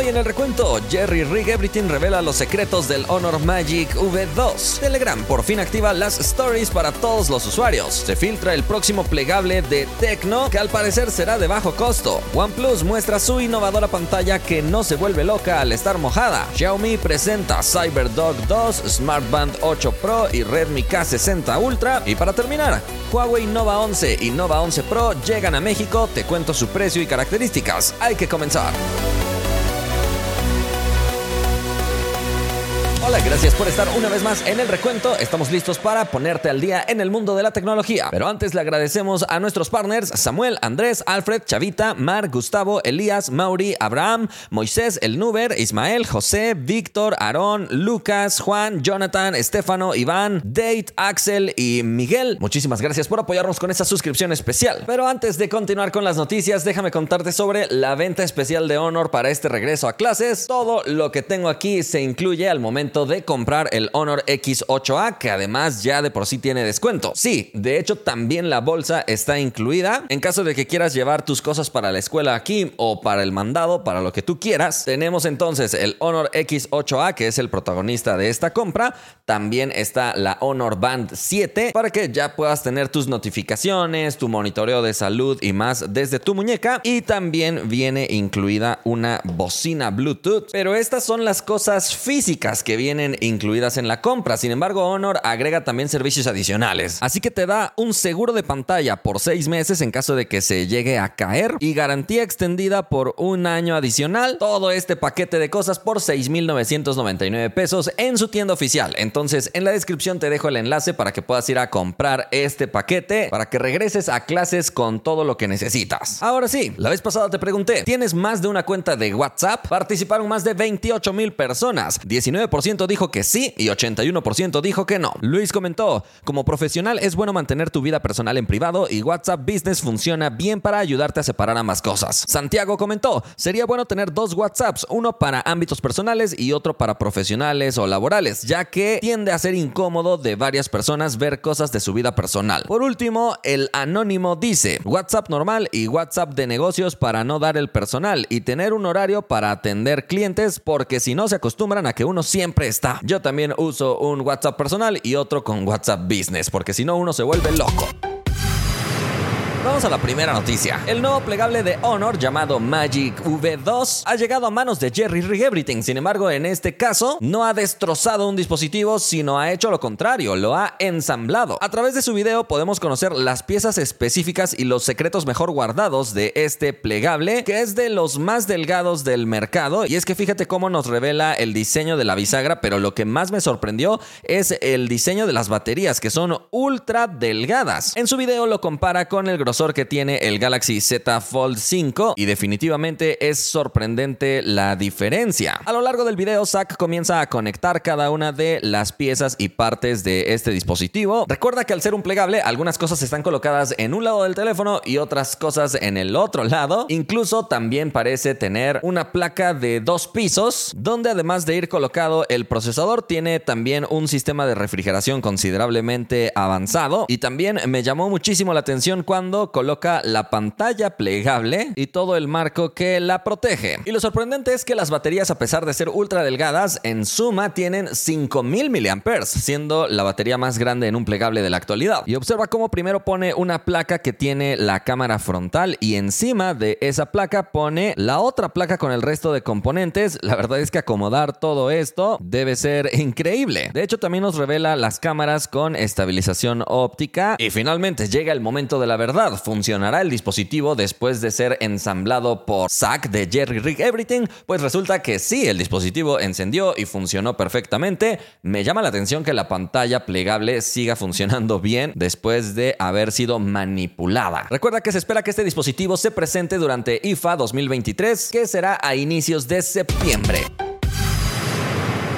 Hoy en el recuento, Jerry Rig Everything revela los secretos del Honor Magic V2. Telegram por fin activa las stories para todos los usuarios. Se filtra el próximo plegable de Tecno, que al parecer será de bajo costo. OnePlus muestra su innovadora pantalla que no se vuelve loca al estar mojada. Xiaomi presenta CyberDog 2, SmartBand 8 Pro y Redmi K60 Ultra. Y para terminar, Huawei Nova 11 y Nova 11 Pro llegan a México. Te cuento su precio y características. Hay que comenzar. Hola, gracias por estar una vez más en el recuento. Estamos listos para ponerte al día en el mundo de la tecnología. Pero antes le agradecemos a nuestros partners Samuel, Andrés, Alfred, Chavita, Mar, Gustavo, Elías, Mauri, Abraham, Moisés, El Nuber, Ismael, José, Víctor, Aarón, Lucas, Juan, Jonathan, Estefano, Iván, Date, Axel y Miguel. Muchísimas gracias por apoyarnos con esa suscripción especial. Pero antes de continuar con las noticias, déjame contarte sobre la venta especial de Honor para este regreso a clases. Todo lo que tengo aquí se incluye al momento de comprar el Honor X8A, que además ya de por sí tiene descuento. Sí, de hecho también la bolsa está incluida. En caso de que quieras llevar tus cosas para la escuela aquí o para el mandado, para lo que tú quieras, tenemos entonces el Honor X8A, que es el protagonista de esta compra. También está la Honor Band 7 para que ya puedas tener tus notificaciones, tu monitoreo de salud y más desde tu muñeca. Y también viene incluida una bocina Bluetooth. Pero estas son las cosas físicas que vienen incluidas en la compra. Sin embargo, Honor agrega también servicios adicionales. Así que te da un seguro de pantalla por seis meses en caso de que se llegue a caer y garantía extendida por un año adicional. Todo este paquete de cosas por 6.999 pesos en su tienda oficial. Entonces, en la descripción te dejo el enlace para que puedas ir a comprar este paquete para que regreses a clases con todo lo que necesitas. Ahora sí, la vez pasada te pregunté, ¿tienes más de una cuenta de WhatsApp? Participaron más de 28 mil personas. 19% dijo que sí y 81% dijo que no. Luis comentó, como profesional es bueno mantener tu vida personal en privado y WhatsApp Business funciona bien para ayudarte a separar ambas cosas. Santiago comentó, sería bueno tener dos WhatsApps, uno para ámbitos personales y otro para profesionales o laborales, ya que tiende a ser incómodo de varias personas ver cosas de su vida personal. Por último, el anónimo dice, WhatsApp normal y WhatsApp de negocios para no dar el personal y tener un horario para atender clientes porque si no se acostumbran a que uno siempre Yo también uso un WhatsApp personal y otro con WhatsApp Business, porque si no uno se vuelve loco. Vamos a la primera noticia. El nuevo plegable de Honor llamado Magic V2 ha llegado a manos de Jerry Rig Everything. Sin embargo, en este caso, no ha destrozado un dispositivo, sino ha hecho lo contrario, lo ha ensamblado. A través de su video podemos conocer las piezas específicas y los secretos mejor guardados de este plegable, que es de los más delgados del mercado. Y es que fíjate cómo nos revela el diseño de la bisagra, pero lo que más me sorprendió es el diseño de las baterías, que son ultra delgadas. En su video lo compara con el que tiene el Galaxy Z Fold 5 y definitivamente es sorprendente la diferencia. A lo largo del video, Zack comienza a conectar cada una de las piezas y partes de este dispositivo. Recuerda que al ser un plegable, algunas cosas están colocadas en un lado del teléfono y otras cosas en el otro lado. Incluso también parece tener una placa de dos pisos, donde además de ir colocado el procesador, tiene también un sistema de refrigeración considerablemente avanzado. Y también me llamó muchísimo la atención cuando coloca la pantalla plegable y todo el marco que la protege. Y lo sorprendente es que las baterías, a pesar de ser ultra delgadas, en suma tienen 5000 mAh, siendo la batería más grande en un plegable de la actualidad. Y observa cómo primero pone una placa que tiene la cámara frontal y encima de esa placa pone la otra placa con el resto de componentes. La verdad es que acomodar todo esto debe ser increíble. De hecho, también nos revela las cámaras con estabilización óptica. Y finalmente llega el momento de la verdad ¿funcionará el dispositivo después de ser ensamblado por Zack de Jerry Rig Everything? Pues resulta que sí, el dispositivo encendió y funcionó perfectamente. Me llama la atención que la pantalla plegable siga funcionando bien después de haber sido manipulada. Recuerda que se espera que este dispositivo se presente durante IFA 2023, que será a inicios de septiembre.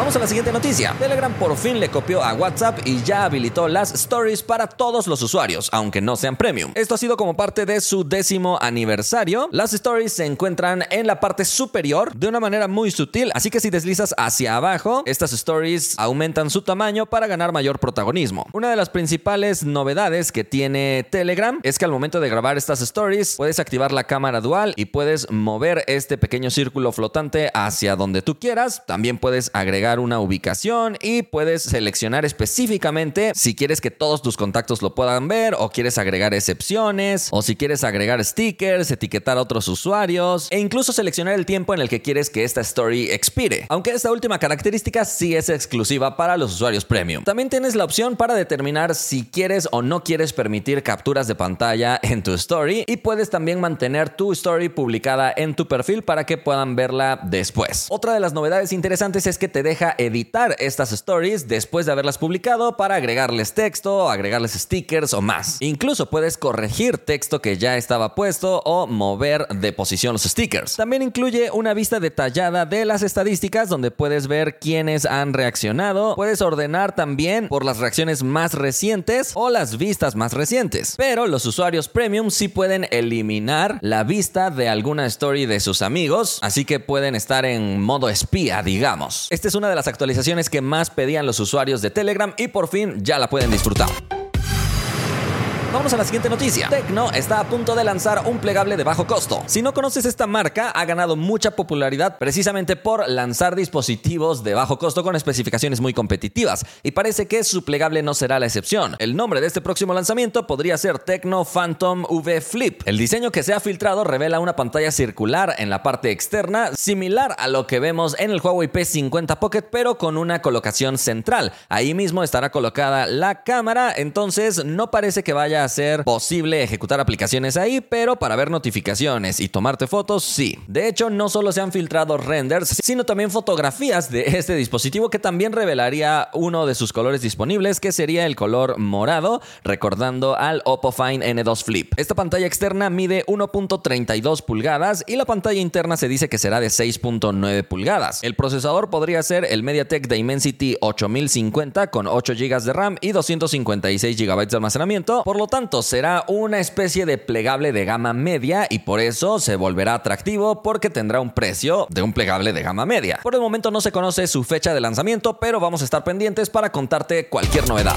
Vamos a la siguiente noticia. Telegram por fin le copió a WhatsApp y ya habilitó las stories para todos los usuarios, aunque no sean premium. Esto ha sido como parte de su décimo aniversario. Las stories se encuentran en la parte superior de una manera muy sutil, así que si deslizas hacia abajo, estas stories aumentan su tamaño para ganar mayor protagonismo. Una de las principales novedades que tiene Telegram es que al momento de grabar estas stories puedes activar la cámara dual y puedes mover este pequeño círculo flotante hacia donde tú quieras. También puedes agregar una ubicación y puedes seleccionar específicamente si quieres que todos tus contactos lo puedan ver o quieres agregar excepciones o si quieres agregar stickers, etiquetar a otros usuarios e incluso seleccionar el tiempo en el que quieres que esta story expire. Aunque esta última característica sí es exclusiva para los usuarios premium. También tienes la opción para determinar si quieres o no quieres permitir capturas de pantalla en tu story y puedes también mantener tu story publicada en tu perfil para que puedan verla después. Otra de las novedades interesantes es que te deja editar estas stories después de haberlas publicado para agregarles texto, agregarles stickers o más. Incluso puedes corregir texto que ya estaba puesto o mover de posición los stickers. También incluye una vista detallada de las estadísticas donde puedes ver quiénes han reaccionado. Puedes ordenar también por las reacciones más recientes o las vistas más recientes. Pero los usuarios premium sí pueden eliminar la vista de alguna story de sus amigos, así que pueden estar en modo espía, digamos. Esta es una de las actualizaciones que más pedían los usuarios de Telegram y por fin ya la pueden disfrutar. Vamos a la siguiente noticia. Tecno está a punto de lanzar un plegable de bajo costo. Si no conoces esta marca, ha ganado mucha popularidad precisamente por lanzar dispositivos de bajo costo con especificaciones muy competitivas, y parece que su plegable no será la excepción. El nombre de este próximo lanzamiento podría ser Tecno Phantom V Flip. El diseño que se ha filtrado revela una pantalla circular en la parte externa, similar a lo que vemos en el Huawei P50 Pocket, pero con una colocación central. Ahí mismo estará colocada la cámara, entonces no parece que vaya a ser posible ejecutar aplicaciones ahí, pero para ver notificaciones y tomarte fotos, sí. De hecho, no solo se han filtrado renders, sino también fotografías de este dispositivo que también revelaría uno de sus colores disponibles, que sería el color morado, recordando al Oppo Find N2 Flip. Esta pantalla externa mide 1.32 pulgadas y la pantalla interna se dice que será de 6.9 pulgadas. El procesador podría ser el MediaTek Dimensity 8050 con 8 GB de RAM y 256 GB de almacenamiento, por lo tanto será una especie de plegable de gama media y por eso se volverá atractivo porque tendrá un precio de un plegable de gama media. Por el momento no se conoce su fecha de lanzamiento, pero vamos a estar pendientes para contarte cualquier novedad.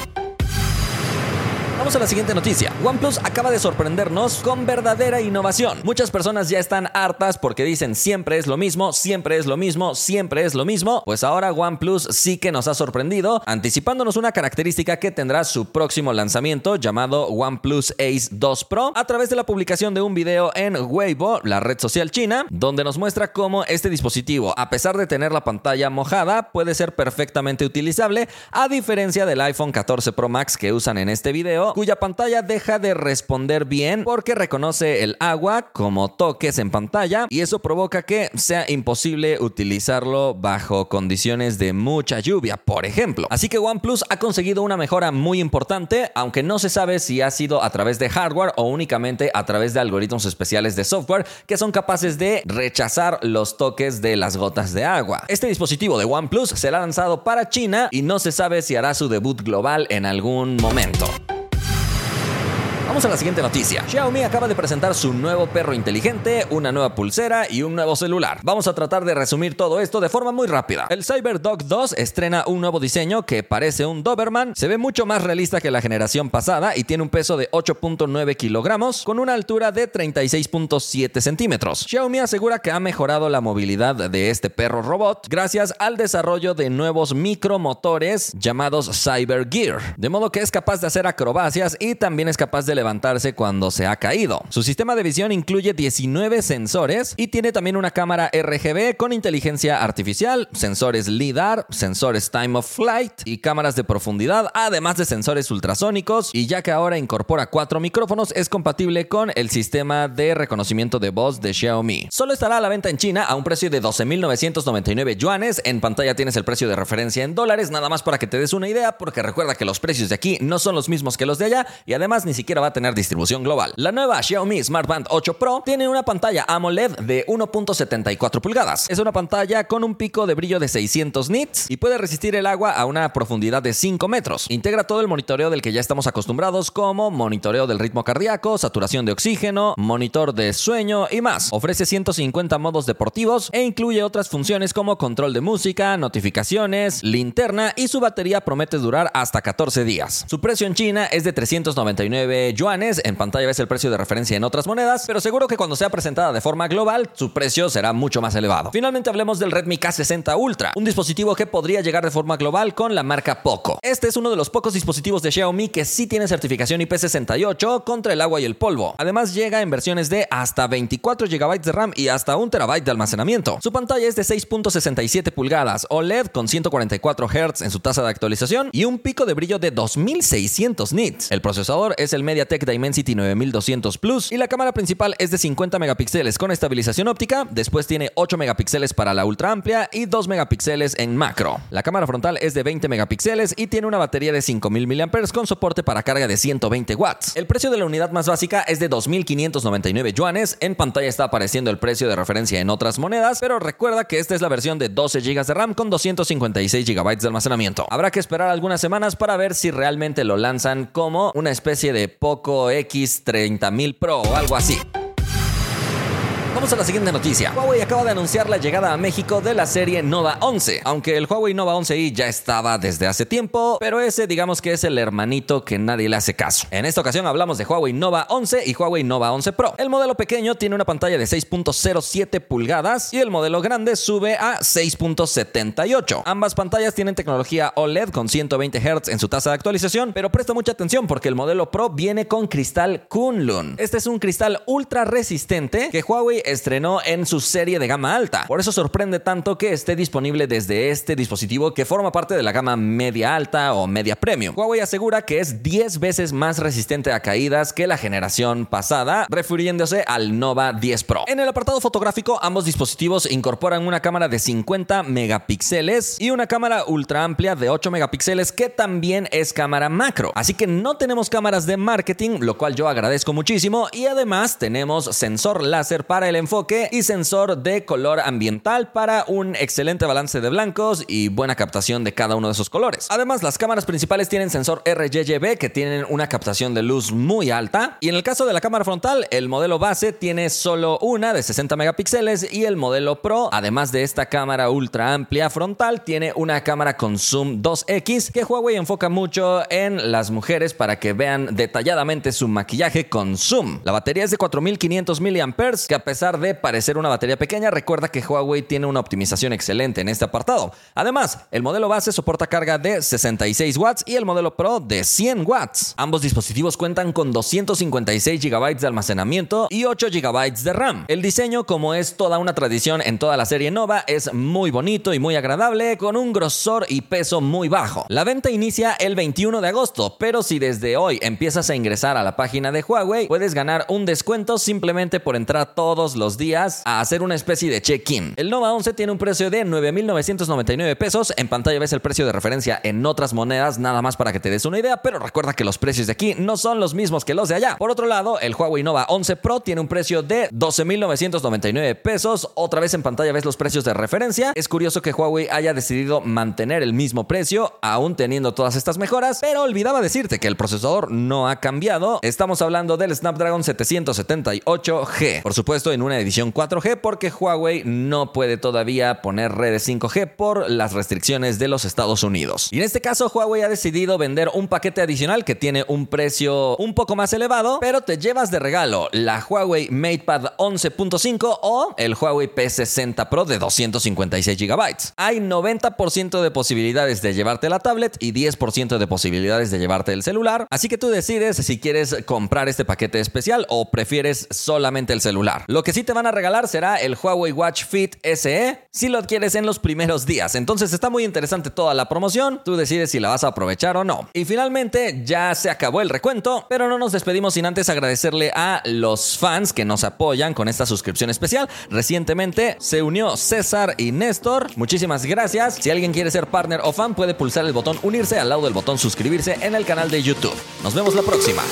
Vamos a la siguiente noticia. OnePlus acaba de sorprendernos con verdadera innovación. Muchas personas ya están hartas porque dicen siempre es lo mismo, siempre es lo mismo, siempre es lo mismo. Pues ahora OnePlus sí que nos ha sorprendido, anticipándonos una característica que tendrá su próximo lanzamiento llamado OnePlus Ace 2 Pro a través de la publicación de un video en Weibo, la red social china, donde nos muestra cómo este dispositivo, a pesar de tener la pantalla mojada, puede ser perfectamente utilizable, a diferencia del iPhone 14 Pro Max que usan en este video cuya pantalla deja de responder bien porque reconoce el agua como toques en pantalla y eso provoca que sea imposible utilizarlo bajo condiciones de mucha lluvia, por ejemplo. Así que OnePlus ha conseguido una mejora muy importante, aunque no se sabe si ha sido a través de hardware o únicamente a través de algoritmos especiales de software que son capaces de rechazar los toques de las gotas de agua. Este dispositivo de OnePlus será lanzado para China y no se sabe si hará su debut global en algún momento. Vamos a la siguiente noticia. Xiaomi acaba de presentar su nuevo perro inteligente, una nueva pulsera y un nuevo celular. Vamos a tratar de resumir todo esto de forma muy rápida. El CyberDog 2 estrena un nuevo diseño que parece un Doberman, se ve mucho más realista que la generación pasada y tiene un peso de 8.9 kilogramos con una altura de 36.7 centímetros. Xiaomi asegura que ha mejorado la movilidad de este perro robot gracias al desarrollo de nuevos micromotores llamados Cyber Gear, de modo que es capaz de hacer acrobacias y también es capaz de levantarse cuando se ha caído. Su sistema de visión incluye 19 sensores y tiene también una cámara RGB con inteligencia artificial, sensores LIDAR, sensores time of flight y cámaras de profundidad, además de sensores ultrasónicos y ya que ahora incorpora cuatro micrófonos es compatible con el sistema de reconocimiento de voz de Xiaomi. Solo estará a la venta en China a un precio de 12.999 yuanes. En pantalla tienes el precio de referencia en dólares, nada más para que te des una idea, porque recuerda que los precios de aquí no son los mismos que los de allá y además ni siquiera va a tener distribución global. La nueva Xiaomi Smart Band 8 Pro tiene una pantalla AMOLED de 1.74 pulgadas. Es una pantalla con un pico de brillo de 600 nits y puede resistir el agua a una profundidad de 5 metros. Integra todo el monitoreo del que ya estamos acostumbrados como monitoreo del ritmo cardíaco, saturación de oxígeno, monitor de sueño y más. Ofrece 150 modos deportivos e incluye otras funciones como control de música, notificaciones, linterna y su batería promete durar hasta 14 días. Su precio en China es de 399 yuanes, en pantalla ves el precio de referencia en otras monedas, pero seguro que cuando sea presentada de forma global, su precio será mucho más elevado. Finalmente hablemos del Redmi K60 Ultra, un dispositivo que podría llegar de forma global con la marca Poco. Este es uno de los pocos dispositivos de Xiaomi que sí tiene certificación IP68 contra el agua y el polvo. Además llega en versiones de hasta 24 GB de RAM y hasta 1 TB de almacenamiento. Su pantalla es de 6.67 pulgadas OLED con 144 Hz en su tasa de actualización y un pico de brillo de 2600 nits. El procesador es el MediaTek Dimensity 9200 Plus y la cámara principal es de 50 megapíxeles con estabilización óptica, después tiene 8 megapíxeles para la ultra amplia y 2 megapíxeles en macro. La cámara frontal es de 20 megapíxeles y tiene una batería de 5000 mAh con soporte para carga de 120 watts. El precio de la unidad más básica es de 2.599 yuanes, en pantalla está apareciendo el precio de referencia en otras monedas, pero recuerda que esta es la versión de 12 GB de RAM con 256 GB de almacenamiento. Habrá que esperar algunas semanas para ver si realmente lo lanzan como una especie de Poco X30000 Pro o algo así. Vamos a la siguiente noticia. Huawei acaba de anunciar la llegada a México de la serie Nova 11. Aunque el Huawei Nova 11i ya estaba desde hace tiempo, pero ese digamos que es el hermanito que nadie le hace caso. En esta ocasión hablamos de Huawei Nova 11 y Huawei Nova 11 Pro. El modelo pequeño tiene una pantalla de 6.07 pulgadas y el modelo grande sube a 6.78. Ambas pantallas tienen tecnología OLED con 120 Hz en su tasa de actualización, pero presta mucha atención porque el modelo Pro viene con cristal Kunlun. Este es un cristal ultra resistente que Huawei estrenó en su serie de gama alta. Por eso sorprende tanto que esté disponible desde este dispositivo que forma parte de la gama media alta o media premium. Huawei asegura que es 10 veces más resistente a caídas que la generación pasada, refiriéndose al Nova 10 Pro. En el apartado fotográfico, ambos dispositivos incorporan una cámara de 50 megapíxeles y una cámara ultra amplia de 8 megapíxeles que también es cámara macro. Así que no tenemos cámaras de marketing, lo cual yo agradezco muchísimo y además tenemos sensor láser para el enfoque y sensor de color ambiental para un excelente balance de blancos y buena captación de cada uno de esos colores. Además, las cámaras principales tienen sensor RGB que tienen una captación de luz muy alta y en el caso de la cámara frontal, el modelo base tiene solo una de 60 megapíxeles y el modelo Pro, además de esta cámara ultra amplia frontal, tiene una cámara con zoom 2X que Huawei enfoca mucho en las mujeres para que vean detalladamente su maquillaje con zoom. La batería es de 4500 mAh que a pesar de parecer una batería pequeña, recuerda que Huawei tiene una optimización excelente en este apartado. Además, el modelo base soporta carga de 66 watts y el modelo Pro de 100 watts. Ambos dispositivos cuentan con 256 GB de almacenamiento y 8 GB de RAM. El diseño, como es toda una tradición en toda la serie Nova, es muy bonito y muy agradable, con un grosor y peso muy bajo. La venta inicia el 21 de agosto, pero si desde hoy empiezas a ingresar a la página de Huawei, puedes ganar un descuento simplemente por entrar los días a hacer una especie de check-in. El Nova 11 tiene un precio de 9.999 pesos. En pantalla ves el precio de referencia en otras monedas, nada más para que te des una idea, pero recuerda que los precios de aquí no son los mismos que los de allá. Por otro lado, el Huawei Nova 11 Pro tiene un precio de 12.999 pesos. Otra vez en pantalla ves los precios de referencia. Es curioso que Huawei haya decidido mantener el mismo precio, aún teniendo todas estas mejoras, pero olvidaba decirte que el procesador no ha cambiado. Estamos hablando del Snapdragon 778G. Por supuesto, en una edición 4G porque Huawei no puede todavía poner redes 5G por las restricciones de los Estados Unidos. Y en este caso Huawei ha decidido vender un paquete adicional que tiene un precio un poco más elevado, pero te llevas de regalo la Huawei MatePad 11.5 o el Huawei P60 Pro de 256 GB. Hay 90% de posibilidades de llevarte la tablet y 10% de posibilidades de llevarte el celular, así que tú decides si quieres comprar este paquete especial o prefieres solamente el celular. Lo que sí te van a regalar será el Huawei Watch Fit SE si lo adquieres en los primeros días. Entonces está muy interesante toda la promoción. Tú decides si la vas a aprovechar o no. Y finalmente ya se acabó el recuento, pero no nos despedimos sin antes agradecerle a los fans que nos apoyan con esta suscripción especial. Recientemente se unió César y Néstor. Muchísimas gracias. Si alguien quiere ser partner o fan, puede pulsar el botón unirse al lado del botón suscribirse en el canal de YouTube. Nos vemos la próxima.